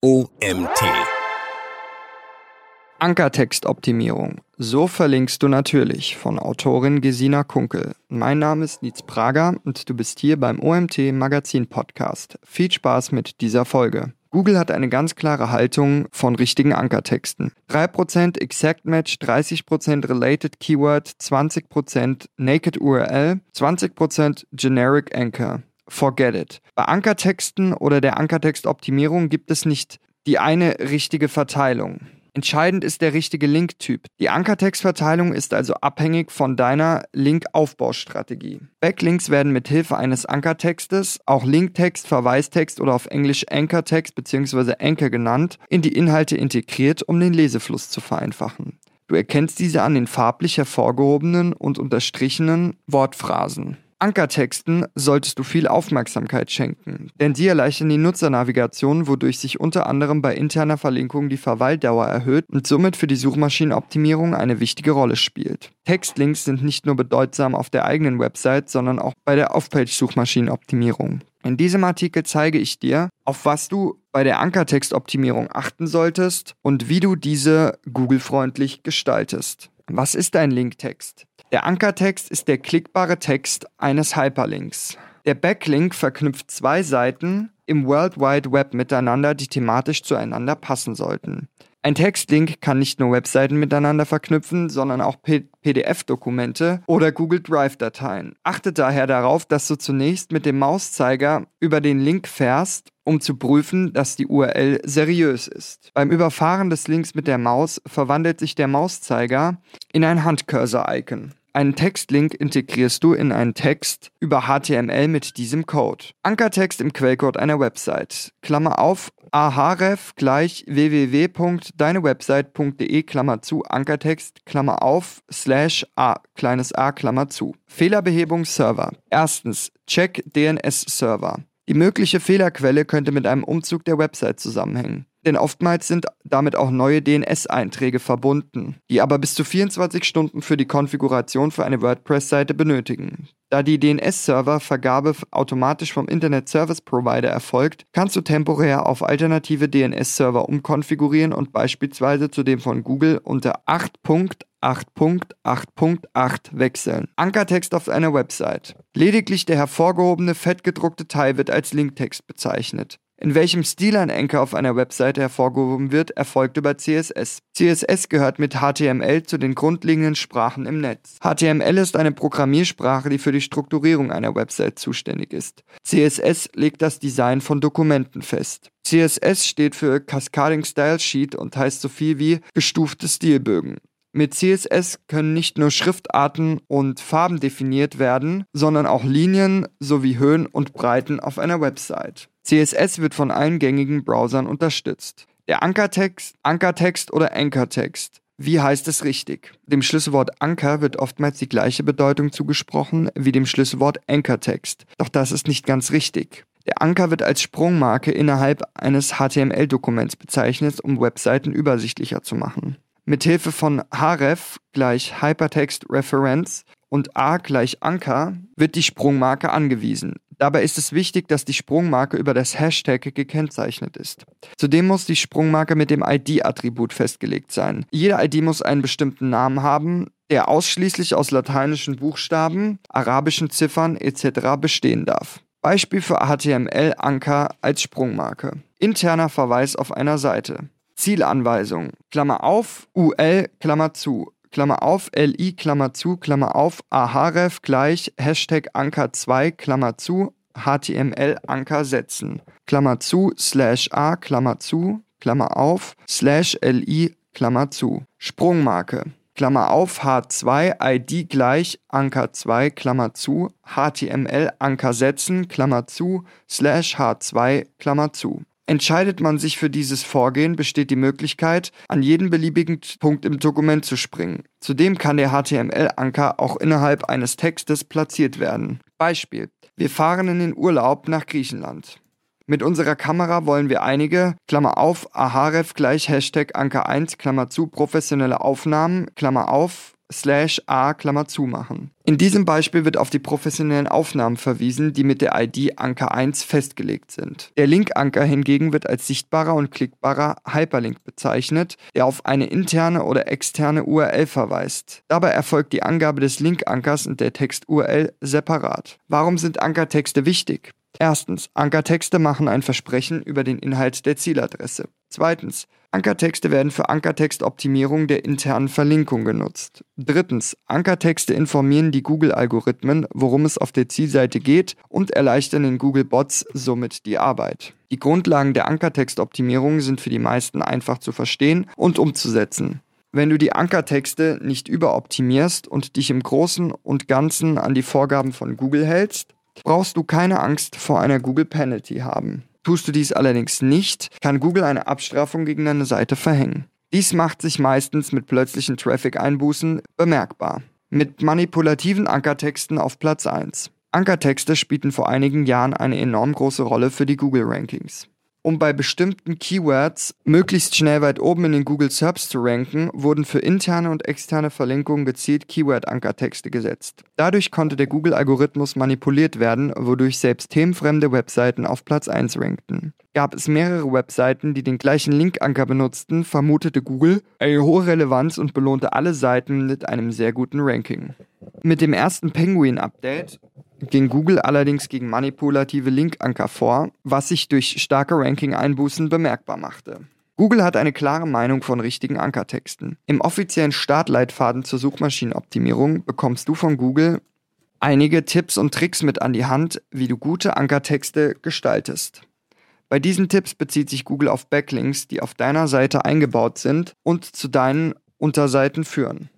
OMT. Ankertextoptimierung. So verlinkst du natürlich von Autorin Gesina Kunkel. Mein Name ist Nietz Prager und du bist hier beim OMT Magazin Podcast. Viel Spaß mit dieser Folge. Google hat eine ganz klare Haltung von richtigen Ankertexten. 3% Exact Match, 30% Related Keyword, 20% Naked URL, 20% Generic Anchor. Forget it. Bei Ankertexten oder der Ankertextoptimierung gibt es nicht die eine richtige Verteilung. Entscheidend ist der richtige Linktyp. Die Ankertextverteilung ist also abhängig von deiner Linkaufbaustrategie. Backlinks werden mit Hilfe eines Ankertextes, auch Linktext, Verweistext oder auf Englisch Anchortext bzw. Anchor genannt, in die Inhalte integriert, um den Lesefluss zu vereinfachen. Du erkennst diese an den farblich hervorgehobenen und unterstrichenen Wortphrasen. Ankertexten solltest du viel Aufmerksamkeit schenken, denn sie erleichtern die Nutzernavigation, wodurch sich unter anderem bei interner Verlinkung die Verweildauer erhöht und somit für die Suchmaschinenoptimierung eine wichtige Rolle spielt. Textlinks sind nicht nur bedeutsam auf der eigenen Website, sondern auch bei der Off-Page-Suchmaschinenoptimierung. In diesem Artikel zeige ich dir, auf was du bei der Ankertextoptimierung achten solltest und wie du diese Google-freundlich gestaltest. Was ist ein Linktext? Der Ankertext ist der klickbare Text eines Hyperlinks. Der Backlink verknüpft zwei Seiten im World Wide Web miteinander, die thematisch zueinander passen sollten. Ein Textlink kann nicht nur Webseiten miteinander verknüpfen, sondern auch PDF-Dokumente oder Google Drive-Dateien. Achte daher darauf, dass du zunächst mit dem Mauszeiger über den Link fährst, um zu prüfen, dass die URL seriös ist. Beim Überfahren des Links mit der Maus verwandelt sich der Mauszeiger in ein Handcursor-Icon. Einen Textlink integrierst du in einen Text über HTML mit diesem Code. Ankertext im Quellcode einer Website. Klammer auf ahref gleich www.deinewebsite.de Klammer zu Ankertext Klammer auf slash a kleines a Klammer zu. Fehlerbehebung Server. Erstens check DNS Server. Die mögliche Fehlerquelle könnte mit einem Umzug der Website zusammenhängen denn oftmals sind damit auch neue DNS-Einträge verbunden, die aber bis zu 24 Stunden für die Konfiguration für eine WordPress-Seite benötigen. Da die DNS-Server-Vergabe automatisch vom Internet Service Provider erfolgt, kannst du temporär auf alternative DNS-Server umkonfigurieren und beispielsweise zu dem von Google unter 8.8.8.8 wechseln. Ankertext auf einer Website. Lediglich der hervorgehobene fettgedruckte Teil wird als Linktext bezeichnet. In welchem Stil ein Anchor auf einer Webseite hervorgehoben wird, erfolgt über CSS. CSS gehört mit HTML zu den grundlegenden Sprachen im Netz. HTML ist eine Programmiersprache, die für die Strukturierung einer Website zuständig ist. CSS legt das Design von Dokumenten fest. CSS steht für Cascading Style Sheet und heißt so viel wie gestufte Stilbögen. Mit CSS können nicht nur Schriftarten und Farben definiert werden, sondern auch Linien sowie Höhen und Breiten auf einer Website. CSS wird von allen gängigen Browsern unterstützt. Der Ankertext, Ankertext oder Ankertext. Wie heißt es richtig? Dem Schlüsselwort Anker wird oftmals die gleiche Bedeutung zugesprochen wie dem Schlüsselwort Ankertext. Doch das ist nicht ganz richtig. Der Anker wird als Sprungmarke innerhalb eines HTML-Dokuments bezeichnet, um Webseiten übersichtlicher zu machen. Mithilfe von href gleich Hypertext Reference und a gleich Anker wird die Sprungmarke angewiesen. Dabei ist es wichtig, dass die Sprungmarke über das Hashtag gekennzeichnet ist. Zudem muss die Sprungmarke mit dem ID-Attribut festgelegt sein. Jede ID muss einen bestimmten Namen haben, der ausschließlich aus lateinischen Buchstaben, arabischen Ziffern etc. bestehen darf. Beispiel für HTML-Anker als Sprungmarke. Interner Verweis auf einer Seite. Zielanweisung. Klammer auf, UL, Klammer zu. Klammer auf, LI, Klammer zu, Klammer auf, ahref gleich Hashtag Anker 2, Klammer zu, HTML Anker setzen. Klammer zu, slash A, Klammer zu, Klammer auf, slash LI, Klammer zu. Sprungmarke. Klammer auf, H2, ID gleich Anker 2, Klammer zu, HTML Anker setzen, Klammer zu, slash H2, Klammer zu. Entscheidet man sich für dieses Vorgehen, besteht die Möglichkeit, an jeden beliebigen Punkt im Dokument zu springen. Zudem kann der HTML-Anker auch innerhalb eines Textes platziert werden. Beispiel. Wir fahren in den Urlaub nach Griechenland. Mit unserer Kamera wollen wir einige, Klammer auf, ahref gleich Hashtag Anker 1, Klammer zu, professionelle Aufnahmen, Klammer auf, slash a Klammer zu machen. In diesem Beispiel wird auf die professionellen Aufnahmen verwiesen, die mit der ID Anker 1 festgelegt sind. Der Linkanker hingegen wird als sichtbarer und klickbarer Hyperlink bezeichnet, der auf eine interne oder externe URL verweist. Dabei erfolgt die Angabe des Linkankers und der Text-URL separat. Warum sind Ankertexte wichtig? Erstens, Ankertexte machen ein Versprechen über den Inhalt der Zieladresse. Zweitens, Ankertexte werden für Ankertextoptimierung der internen Verlinkung genutzt. Drittens, Ankertexte informieren die Google-Algorithmen, worum es auf der Zielseite geht und erleichtern den Google-Bots somit die Arbeit. Die Grundlagen der Ankertextoptimierung sind für die meisten einfach zu verstehen und umzusetzen. Wenn du die Ankertexte nicht überoptimierst und dich im Großen und Ganzen an die Vorgaben von Google hältst, brauchst du keine Angst vor einer Google Penalty haben. Tust du dies allerdings nicht, kann Google eine Abstrafung gegen deine Seite verhängen. Dies macht sich meistens mit plötzlichen Traffic-Einbußen bemerkbar. Mit manipulativen Ankertexten auf Platz 1. Ankertexte spielten vor einigen Jahren eine enorm große Rolle für die Google-Rankings. Um bei bestimmten Keywords möglichst schnell weit oben in den Google Search zu ranken, wurden für interne und externe Verlinkungen gezielt Keyword-Ankertexte gesetzt. Dadurch konnte der Google-Algorithmus manipuliert werden, wodurch selbst themenfremde Webseiten auf Platz 1 rankten. Gab es mehrere Webseiten, die den gleichen Linkanker benutzten, vermutete Google eine hohe Relevanz und belohnte alle Seiten mit einem sehr guten Ranking. Mit dem ersten Penguin-Update ging Google allerdings gegen manipulative Linkanker vor, was sich durch starke Ranking-Einbußen bemerkbar machte. Google hat eine klare Meinung von richtigen Ankertexten. Im offiziellen Startleitfaden zur Suchmaschinenoptimierung bekommst du von Google einige Tipps und Tricks mit an die Hand, wie du gute Ankertexte gestaltest. Bei diesen Tipps bezieht sich Google auf Backlinks, die auf deiner Seite eingebaut sind und zu deinen Unterseiten führen.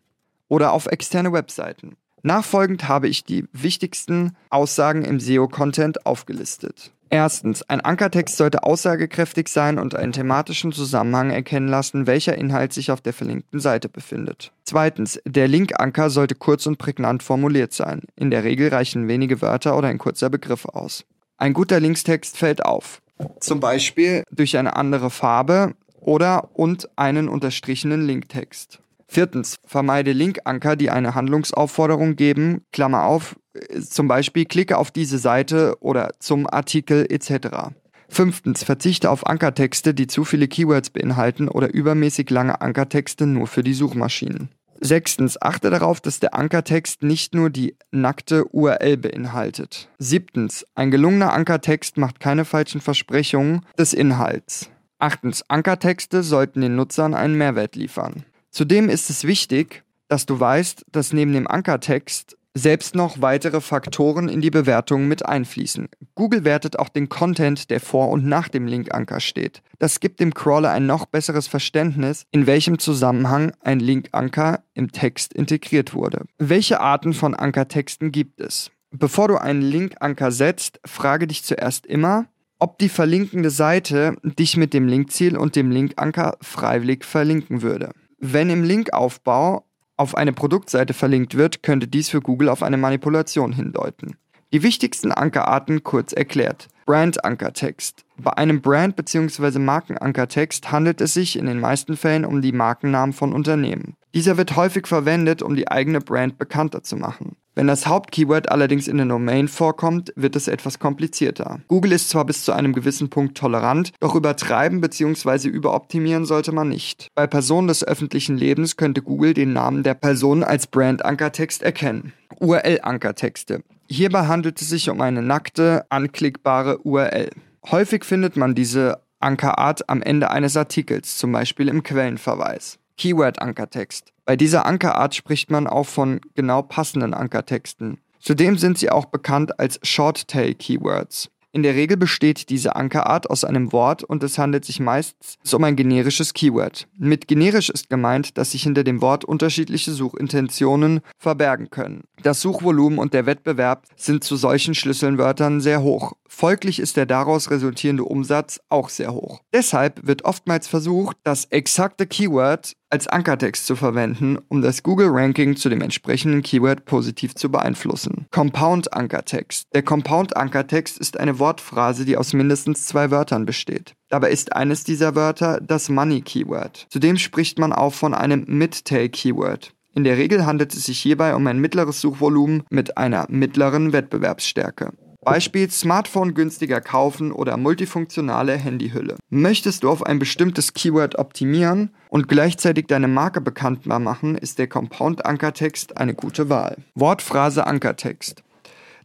Oder auf externe Webseiten. Nachfolgend habe ich die wichtigsten Aussagen im SEO-Content aufgelistet. Erstens, ein Ankertext sollte aussagekräftig sein und einen thematischen Zusammenhang erkennen lassen, welcher Inhalt sich auf der verlinkten Seite befindet. Zweitens, der Linkanker sollte kurz und prägnant formuliert sein. In der Regel reichen wenige Wörter oder ein kurzer Begriff aus. Ein guter Linkstext fällt auf. Zum Beispiel durch eine andere Farbe oder und einen unterstrichenen Linktext. Viertens, vermeide Linkanker, die eine Handlungsaufforderung geben, Klammer auf, zum Beispiel klicke auf diese Seite oder zum Artikel etc. Fünftens, verzichte auf Ankertexte, die zu viele Keywords beinhalten oder übermäßig lange Ankertexte nur für die Suchmaschinen. Sechstens, achte darauf, dass der Ankertext nicht nur die nackte URL beinhaltet. Siebtens, ein gelungener Ankertext macht keine falschen Versprechungen des Inhalts. Achtens, Ankertexte sollten den Nutzern einen Mehrwert liefern. Zudem ist es wichtig, dass du weißt, dass neben dem Ankertext selbst noch weitere Faktoren in die Bewertung mit einfließen. Google wertet auch den Content, der vor und nach dem Linkanker steht. Das gibt dem Crawler ein noch besseres Verständnis, in welchem Zusammenhang ein Linkanker im Text integriert wurde. Welche Arten von Ankertexten gibt es? Bevor du einen Linkanker setzt, frage dich zuerst immer, ob die verlinkende Seite dich mit dem Linkziel und dem Linkanker freiwillig verlinken würde. Wenn im Linkaufbau auf eine Produktseite verlinkt wird, könnte dies für Google auf eine Manipulation hindeuten. Die wichtigsten Ankerarten kurz erklärt. Brand-Ankertext. Bei einem Brand- bzw. Markenankertext handelt es sich in den meisten Fällen um die Markennamen von Unternehmen. Dieser wird häufig verwendet, um die eigene Brand bekannter zu machen. Wenn das Hauptkeyword allerdings in der Domain vorkommt, wird es etwas komplizierter. Google ist zwar bis zu einem gewissen Punkt tolerant, doch übertreiben bzw. überoptimieren sollte man nicht. Bei Personen des öffentlichen Lebens könnte Google den Namen der Person als Brand-Ankertext erkennen. URL-Ankertexte. Hierbei handelt es sich um eine nackte, anklickbare URL. Häufig findet man diese Ankerart am Ende eines Artikels, zum Beispiel im Quellenverweis. Keyword-Ankertext. Bei dieser Ankerart spricht man auch von genau passenden Ankertexten. Zudem sind sie auch bekannt als Short-Tail-Keywords. In der Regel besteht diese Ankerart aus einem Wort und es handelt sich meistens um ein generisches Keyword. Mit generisch ist gemeint, dass sich hinter dem Wort unterschiedliche Suchintentionen verbergen können. Das Suchvolumen und der Wettbewerb sind zu solchen Schlüsselwörtern sehr hoch. Folglich ist der daraus resultierende Umsatz auch sehr hoch. Deshalb wird oftmals versucht, das exakte Keyword als Ankertext zu verwenden, um das Google-Ranking zu dem entsprechenden Keyword positiv zu beeinflussen. Compound-Ankertext. Der Compound-Ankertext ist eine Wortphrase, die aus mindestens zwei Wörtern besteht. Dabei ist eines dieser Wörter das Money-Keyword. Zudem spricht man auch von einem Mid-Tail-Keyword. In der Regel handelt es sich hierbei um ein mittleres Suchvolumen mit einer mittleren Wettbewerbsstärke. Beispiel Smartphone günstiger kaufen oder multifunktionale Handyhülle. Möchtest du auf ein bestimmtes Keyword optimieren und gleichzeitig deine Marke bekanntbar machen, ist der Compound Ankertext eine gute Wahl. Wortphrase Ankertext.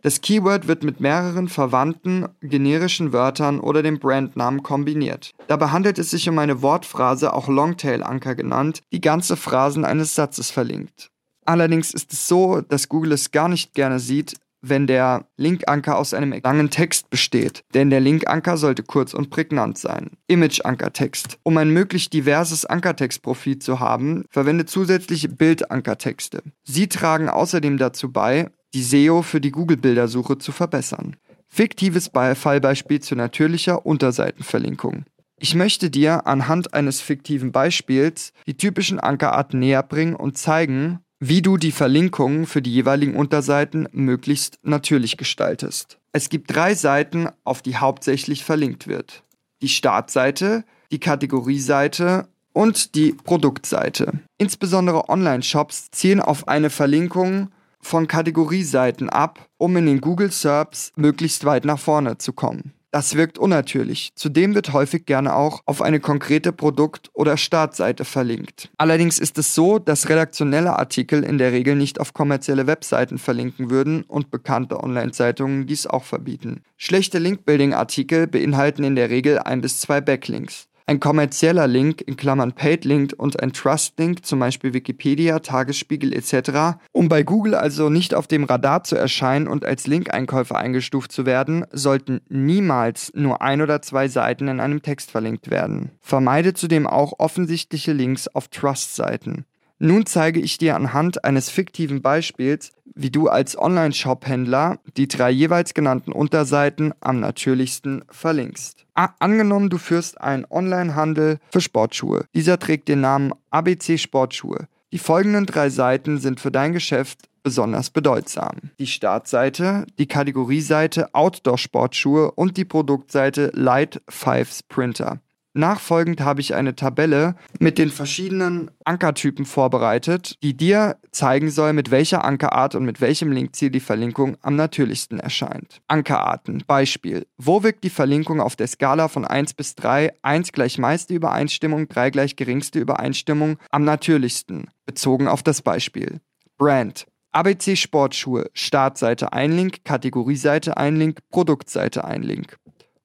Das Keyword wird mit mehreren verwandten generischen Wörtern oder dem Brandnamen kombiniert. Dabei handelt es sich um eine Wortphrase, auch Longtail-Anker genannt, die ganze Phrasen eines Satzes verlinkt. Allerdings ist es so, dass Google es gar nicht gerne sieht, wenn der Linkanker aus einem langen Text besteht, denn der Linkanker sollte kurz und prägnant sein. Image-Ankertext. Um ein möglichst diverses Ankertextprofil zu haben, verwende zusätzliche Bildankertexte. Sie tragen außerdem dazu bei, die SEO für die Google-Bildersuche zu verbessern. Fiktives Fallbeispiel zu natürlicher Unterseitenverlinkung. Ich möchte dir anhand eines fiktiven Beispiels die typischen Ankerarten näher bringen und zeigen, wie du die Verlinkungen für die jeweiligen Unterseiten möglichst natürlich gestaltest. Es gibt drei Seiten, auf die hauptsächlich verlinkt wird. Die Startseite, die Kategorieseite und die Produktseite. Insbesondere Online-Shops zielen auf eine Verlinkung von Kategorieseiten ab, um in den Google SERPs möglichst weit nach vorne zu kommen. Das wirkt unnatürlich. Zudem wird häufig gerne auch auf eine konkrete Produkt- oder Startseite verlinkt. Allerdings ist es so, dass redaktionelle Artikel in der Regel nicht auf kommerzielle Webseiten verlinken würden und bekannte Online-Zeitungen dies auch verbieten. Schlechte Link-Building-Artikel beinhalten in der Regel ein bis zwei Backlinks. Ein kommerzieller Link in Klammern Paid Link und ein Trust Link, zum Beispiel Wikipedia, Tagesspiegel etc., um bei Google also nicht auf dem Radar zu erscheinen und als Link-Einkäufer eingestuft zu werden, sollten niemals nur ein oder zwei Seiten in einem Text verlinkt werden. Vermeide zudem auch offensichtliche Links auf Trust-Seiten. Nun zeige ich dir anhand eines fiktiven Beispiels, wie du als Online-Shop-Händler die drei jeweils genannten Unterseiten am natürlichsten verlinkst. A angenommen, du führst einen Online-Handel für Sportschuhe. Dieser trägt den Namen ABC Sportschuhe. Die folgenden drei Seiten sind für dein Geschäft besonders bedeutsam. Die Startseite, die Kategorieseite Outdoor Sportschuhe und die Produktseite Light Fives Printer. Nachfolgend habe ich eine Tabelle mit den verschiedenen Ankertypen vorbereitet, die dir zeigen soll, mit welcher Ankerart und mit welchem Linkziel die Verlinkung am natürlichsten erscheint. Ankerarten. Beispiel. Wo wirkt die Verlinkung auf der Skala von 1 bis 3, 1 gleich meiste Übereinstimmung, 3 gleich geringste Übereinstimmung am natürlichsten, bezogen auf das Beispiel. Brand. ABC Sportschuhe, Startseite ein Link, Kategorieseite ein Link, Produktseite ein Link.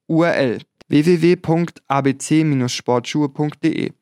URL www.abc-sportschuhe.de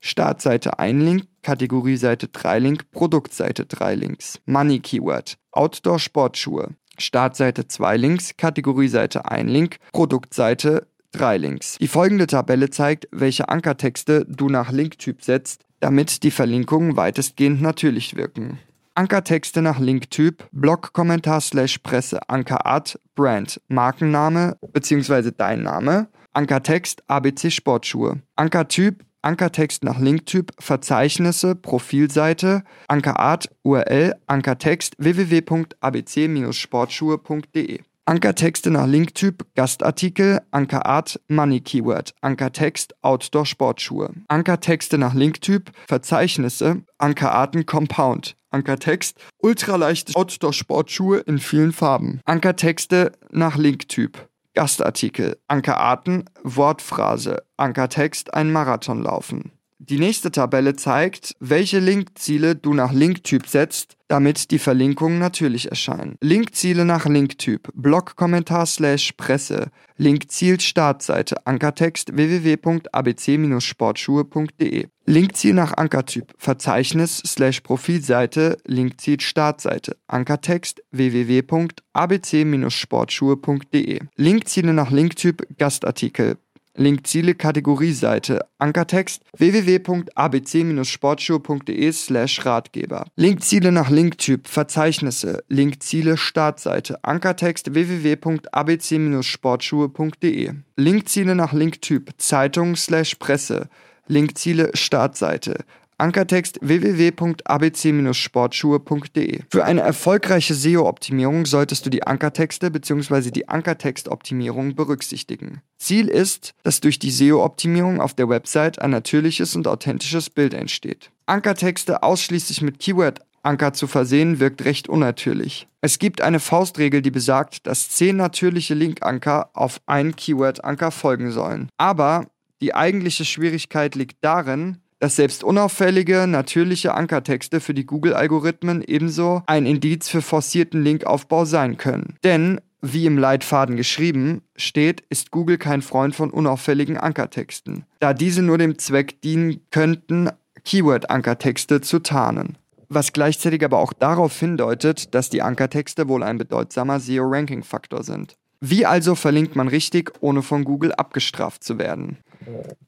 Startseite ein Link, Kategorieseite 3 Link, Produktseite 3 Links. Money Keyword. Outdoor Sportschuhe. Startseite 2 Links, Kategorieseite 1 Link, Produktseite 3 Links. Die folgende Tabelle zeigt, welche Ankertexte du nach Linktyp setzt, damit die Verlinkungen weitestgehend natürlich wirken. Ankertexte nach Linktyp, Blogkommentar slash Presse, Ankerart, Brand, Markenname bzw. dein Name, Ankertext ABC Sportschuhe. Ankertyp Ankertext nach Linktyp, Verzeichnisse, Profilseite, Ankerart, URL, Ankertext www.abc-sportschuhe.de. Ankertexte nach Linktyp, Gastartikel, Ankerart, Money Keyword, Ankertext, Outdoor Sportschuhe. Ankertexte nach Linktyp, Verzeichnisse, Ankerarten Compound, Ankertext, ultraleichte Outdoor Sportschuhe in vielen Farben. Ankertexte nach Linktyp, Gastartikel, Ankerarten, Wortphrase, Ankertext, ein Marathon laufen. Die nächste Tabelle zeigt, welche Linkziele du nach Linktyp setzt, damit die Verlinkungen natürlich erscheinen. Linkziele nach Linktyp, Blogkommentar slash Presse, Linkziel Startseite, Ankertext www.abc-sportschuhe.de. Linkziel nach Ankertyp, Verzeichnis slash Profilseite, Linkziel Startseite, Ankertext www.abc-sportschuhe.de. Linkziele nach Linktyp, Gastartikel, Linkziele Kategorieseite, Ankertext www.abc-sportschuhe.de slash Ratgeber. Linkziele nach Linktyp, Verzeichnisse, Linkziele Startseite, Ankertext www.abc-sportschuhe.de. Linkziele nach Linktyp, Zeitung slash Presse, Linkziele Startseite, Ankertext www.abc-sportschuhe.de. Für eine erfolgreiche SEO-Optimierung solltest du die Ankertexte bzw. die Ankertextoptimierung berücksichtigen. Ziel ist, dass durch die SEO-Optimierung auf der Website ein natürliches und authentisches Bild entsteht. Ankertexte ausschließlich mit Keyword-Anker zu versehen, wirkt recht unnatürlich. Es gibt eine Faustregel, die besagt, dass zehn natürliche Linkanker auf einen Keyword-Anker folgen sollen. Aber die eigentliche Schwierigkeit liegt darin, dass selbst unauffällige, natürliche Ankertexte für die Google-Algorithmen ebenso ein Indiz für forcierten Linkaufbau sein können. Denn, wie im Leitfaden geschrieben steht, ist Google kein Freund von unauffälligen Ankertexten, da diese nur dem Zweck dienen könnten, Keyword-Ankertexte zu tarnen. Was gleichzeitig aber auch darauf hindeutet, dass die Ankertexte wohl ein bedeutsamer SEO-Ranking-Faktor sind. Wie also verlinkt man richtig, ohne von Google abgestraft zu werden?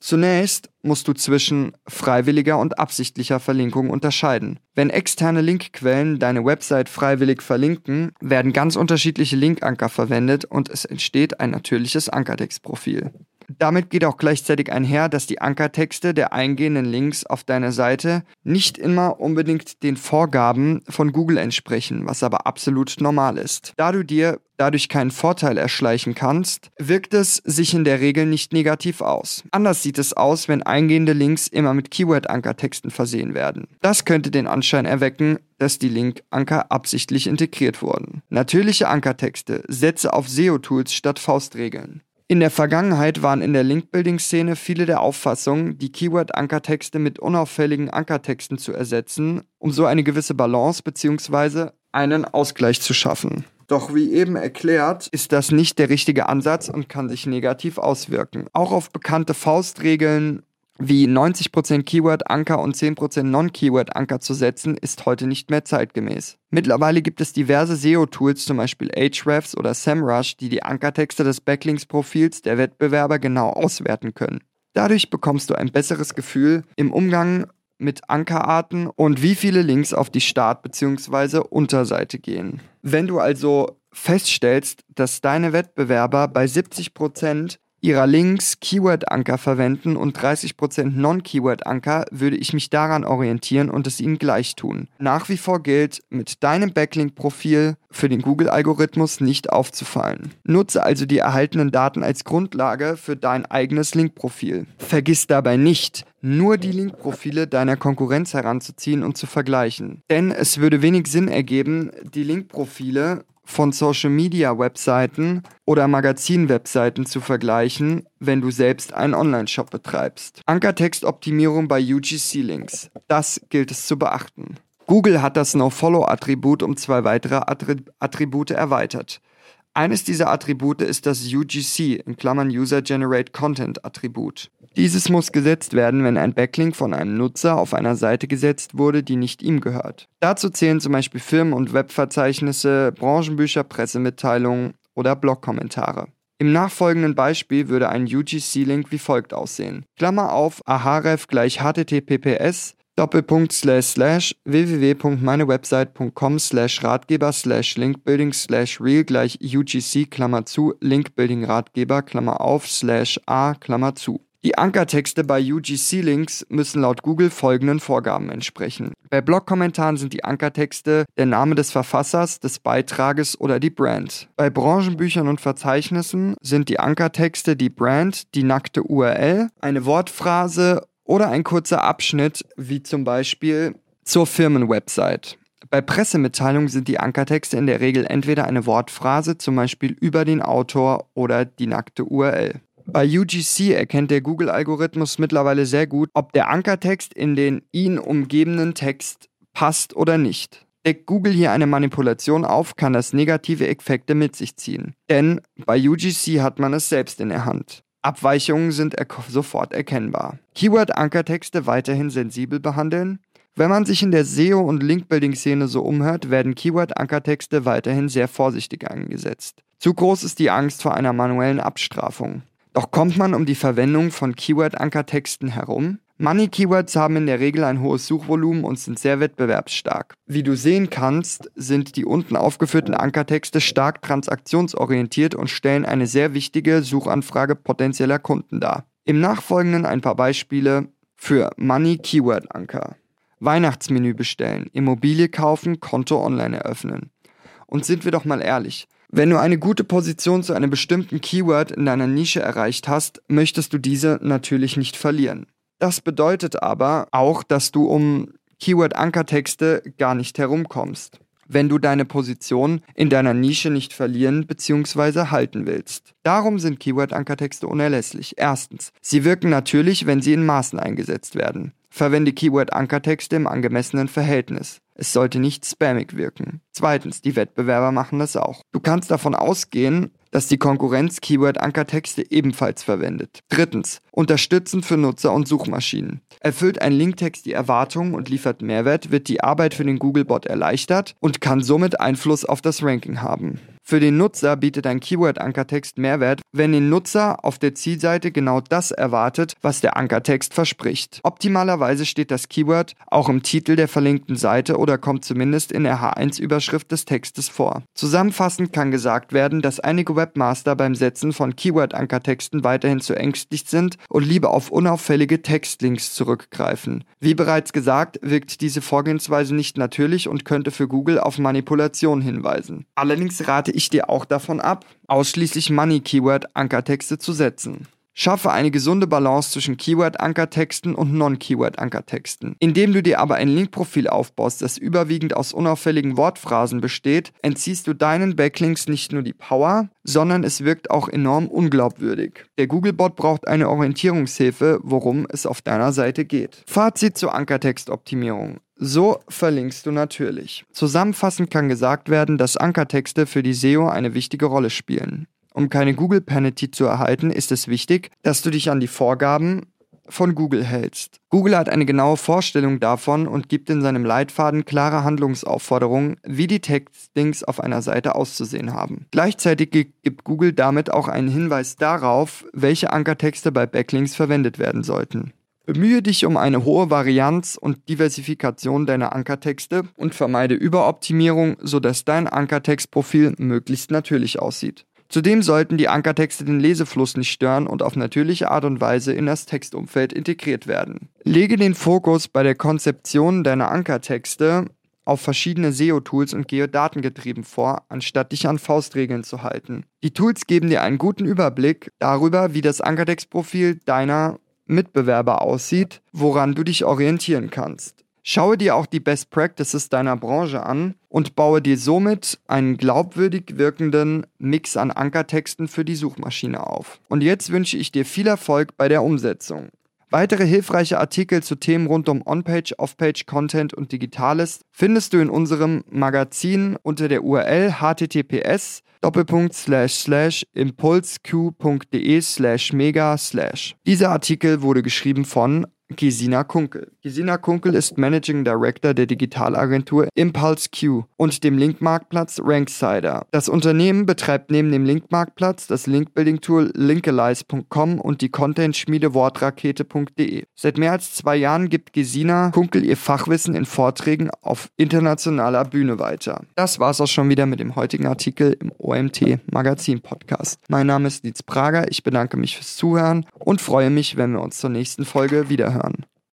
Zunächst musst du zwischen freiwilliger und absichtlicher Verlinkung unterscheiden. Wenn externe Linkquellen deine Website freiwillig verlinken, werden ganz unterschiedliche Linkanker verwendet und es entsteht ein natürliches Ankertextprofil. Damit geht auch gleichzeitig einher, dass die Ankertexte der eingehenden Links auf deiner Seite nicht immer unbedingt den Vorgaben von Google entsprechen, was aber absolut normal ist. Da du dir dadurch keinen Vorteil erschleichen kannst, wirkt es sich in der Regel nicht negativ aus. Anders sieht es aus, wenn eingehende Links immer mit Keyword-Ankertexten versehen werden. Das könnte den Anschein erwecken, dass die Link-Anker absichtlich integriert wurden. Natürliche Ankertexte setze auf SEO-Tools statt Faustregeln. In der Vergangenheit waren in der Link-Building-Szene viele der Auffassung, die Keyword-Ankertexte mit unauffälligen Ankertexten zu ersetzen, um so eine gewisse Balance bzw. einen Ausgleich zu schaffen. Doch wie eben erklärt, ist das nicht der richtige Ansatz und kann sich negativ auswirken. Auch auf bekannte Faustregeln wie 90% Keyword-Anker und 10% Non-Keyword-Anker zu setzen, ist heute nicht mehr zeitgemäß. Mittlerweile gibt es diverse SEO-Tools, zum Beispiel Ahrefs oder SEMrush, die die Ankertexte des Backlinks-Profils der Wettbewerber genau auswerten können. Dadurch bekommst du ein besseres Gefühl im Umgang mit Ankerarten und wie viele Links auf die Start- bzw. Unterseite gehen. Wenn du also feststellst, dass deine Wettbewerber bei 70% ihrer Links Keyword-Anker verwenden und 30% Non-Keyword-Anker, würde ich mich daran orientieren und es ihnen gleich tun. Nach wie vor gilt, mit deinem Backlink-Profil für den Google-Algorithmus nicht aufzufallen. Nutze also die erhaltenen Daten als Grundlage für dein eigenes Link-Profil. Vergiss dabei nicht, nur die Link-Profile deiner Konkurrenz heranzuziehen und zu vergleichen. Denn es würde wenig Sinn ergeben, die Link-Profile von Social Media Webseiten oder Magazin-Webseiten zu vergleichen, wenn du selbst einen Online-Shop betreibst. Ankertextoptimierung bei UGC-Links. Das gilt es zu beachten. Google hat das NoFollow-Attribut um zwei weitere Attribute erweitert. Eines dieser Attribute ist das UGC, in Klammern User Generate Content Attribut. Dieses muss gesetzt werden, wenn ein Backlink von einem Nutzer auf einer Seite gesetzt wurde, die nicht ihm gehört. Dazu zählen zum Beispiel Firmen- und Webverzeichnisse, Branchenbücher, Pressemitteilungen oder Blogkommentare. Im nachfolgenden Beispiel würde ein UGC-Link wie folgt aussehen. Klammer auf, ahref gleich https Doppelpunkt slash slash www.meinewebsite.com slash Ratgeber slash Linkbuilding slash real gleich UGC Klammer zu Linkbuilding Ratgeber Klammer auf slash a Klammer zu. Die Ankertexte bei UGC-Links müssen laut Google folgenden Vorgaben entsprechen. Bei Blogkommentaren sind die Ankertexte der Name des Verfassers, des Beitrages oder die Brand. Bei Branchenbüchern und Verzeichnissen sind die Ankertexte die Brand, die nackte URL, eine Wortphrase oder ein kurzer Abschnitt, wie zum Beispiel zur Firmenwebsite. Bei Pressemitteilungen sind die Ankertexte in der Regel entweder eine Wortphrase, zum Beispiel über den Autor oder die nackte URL. Bei UGC erkennt der Google-Algorithmus mittlerweile sehr gut, ob der Ankertext in den ihn umgebenden Text passt oder nicht. Deckt Google hier eine Manipulation auf, kann das negative Effekte mit sich ziehen. Denn bei UGC hat man es selbst in der Hand. Abweichungen sind er sofort erkennbar. Keyword-Ankertexte weiterhin sensibel behandeln. Wenn man sich in der SEO- und Link-Building-Szene so umhört, werden Keyword-Ankertexte weiterhin sehr vorsichtig eingesetzt. Zu groß ist die Angst vor einer manuellen Abstrafung. Doch kommt man um die Verwendung von Keyword-Ankertexten herum? Money-Keywords haben in der Regel ein hohes Suchvolumen und sind sehr wettbewerbsstark. Wie du sehen kannst, sind die unten aufgeführten Ankertexte stark transaktionsorientiert und stellen eine sehr wichtige Suchanfrage potenzieller Kunden dar. Im Nachfolgenden ein paar Beispiele für Money-Keyword-Anker. Weihnachtsmenü bestellen, Immobilie kaufen, Konto online eröffnen. Und sind wir doch mal ehrlich, wenn du eine gute Position zu einem bestimmten Keyword in deiner Nische erreicht hast, möchtest du diese natürlich nicht verlieren. Das bedeutet aber auch, dass du um Keyword-Ankertexte gar nicht herumkommst wenn du deine Position in deiner Nische nicht verlieren bzw. halten willst. Darum sind Keyword-Ankertexte unerlässlich. Erstens, sie wirken natürlich, wenn sie in Maßen eingesetzt werden. Verwende Keyword-Ankertexte im angemessenen Verhältnis. Es sollte nicht spammig wirken. Zweitens, die Wettbewerber machen das auch. Du kannst davon ausgehen, dass die Konkurrenz Keyword-Ankertexte ebenfalls verwendet. Drittens, unterstützend für Nutzer und Suchmaschinen. Erfüllt ein Linktext die Erwartungen und liefert Mehrwert, wird die Arbeit für den Googlebot erleichtert und kann somit Einfluss auf das Ranking haben. Für den Nutzer bietet ein Keyword-Ankertext Mehrwert, wenn den Nutzer auf der Zielseite genau das erwartet, was der Ankertext verspricht. Optimalerweise steht das Keyword auch im Titel der verlinkten Seite oder kommt zumindest in der H1-Überschrift des Textes vor. Zusammenfassend kann gesagt werden, dass einige Webmaster beim Setzen von Keyword-Ankertexten weiterhin zu ängstlich sind und lieber auf unauffällige Textlinks zurückgreifen. Wie bereits gesagt, wirkt diese Vorgehensweise nicht natürlich und könnte für Google auf Manipulation hinweisen. Allerdings rate ich ich dir auch davon ab, ausschließlich Money-Keyword-Ankertexte zu setzen. Schaffe eine gesunde Balance zwischen Keyword-Ankertexten und Non-Keyword-Ankertexten. Indem du dir aber ein Linkprofil aufbaust, das überwiegend aus unauffälligen Wortphrasen besteht, entziehst du deinen Backlinks nicht nur die Power, sondern es wirkt auch enorm unglaubwürdig. Der Googlebot braucht eine Orientierungshilfe, worum es auf deiner Seite geht. Fazit zur Ankertextoptimierung. So verlinkst du natürlich. Zusammenfassend kann gesagt werden, dass Ankertexte für die SEO eine wichtige Rolle spielen. Um keine Google Penalty zu erhalten, ist es wichtig, dass du dich an die Vorgaben von Google hältst. Google hat eine genaue Vorstellung davon und gibt in seinem Leitfaden klare Handlungsaufforderungen, wie die Textlinks auf einer Seite auszusehen haben. Gleichzeitig gibt Google damit auch einen Hinweis darauf, welche Ankertexte bei Backlinks verwendet werden sollten. Bemühe dich um eine hohe Varianz und Diversifikation deiner Ankertexte und vermeide Überoptimierung, sodass dein Ankertextprofil möglichst natürlich aussieht. Zudem sollten die Ankertexte den Lesefluss nicht stören und auf natürliche Art und Weise in das Textumfeld integriert werden. Lege den Fokus bei der Konzeption deiner Ankertexte auf verschiedene SEO-Tools und Geodatengetrieben vor, anstatt dich an Faustregeln zu halten. Die Tools geben dir einen guten Überblick darüber, wie das Ankertextprofil deiner Mitbewerber aussieht, woran du dich orientieren kannst. Schaue dir auch die Best Practices deiner Branche an und baue dir somit einen glaubwürdig wirkenden Mix an Ankertexten für die Suchmaschine auf. Und jetzt wünsche ich dir viel Erfolg bei der Umsetzung. Weitere hilfreiche Artikel zu Themen rund um On-Page, Off-Page, Content und Digitales findest du in unserem Magazin unter der URL https impulsq.de mega. Dieser Artikel wurde geschrieben von Gesina Kunkel. Gesina Kunkel ist Managing Director der Digitalagentur Impulse Q und dem Linkmarktplatz Ranksider. Das Unternehmen betreibt neben dem Linkmarktplatz das Linkbuilding-Tool Linkalize.com und die Content-Schmiede Wortrakete.de. Seit mehr als zwei Jahren gibt Gesina Kunkel ihr Fachwissen in Vorträgen auf internationaler Bühne weiter. Das war's auch schon wieder mit dem heutigen Artikel im OMT Magazin Podcast. Mein Name ist Nietz Prager, ich bedanke mich fürs Zuhören und freue mich, wenn wir uns zur nächsten Folge wiederhören.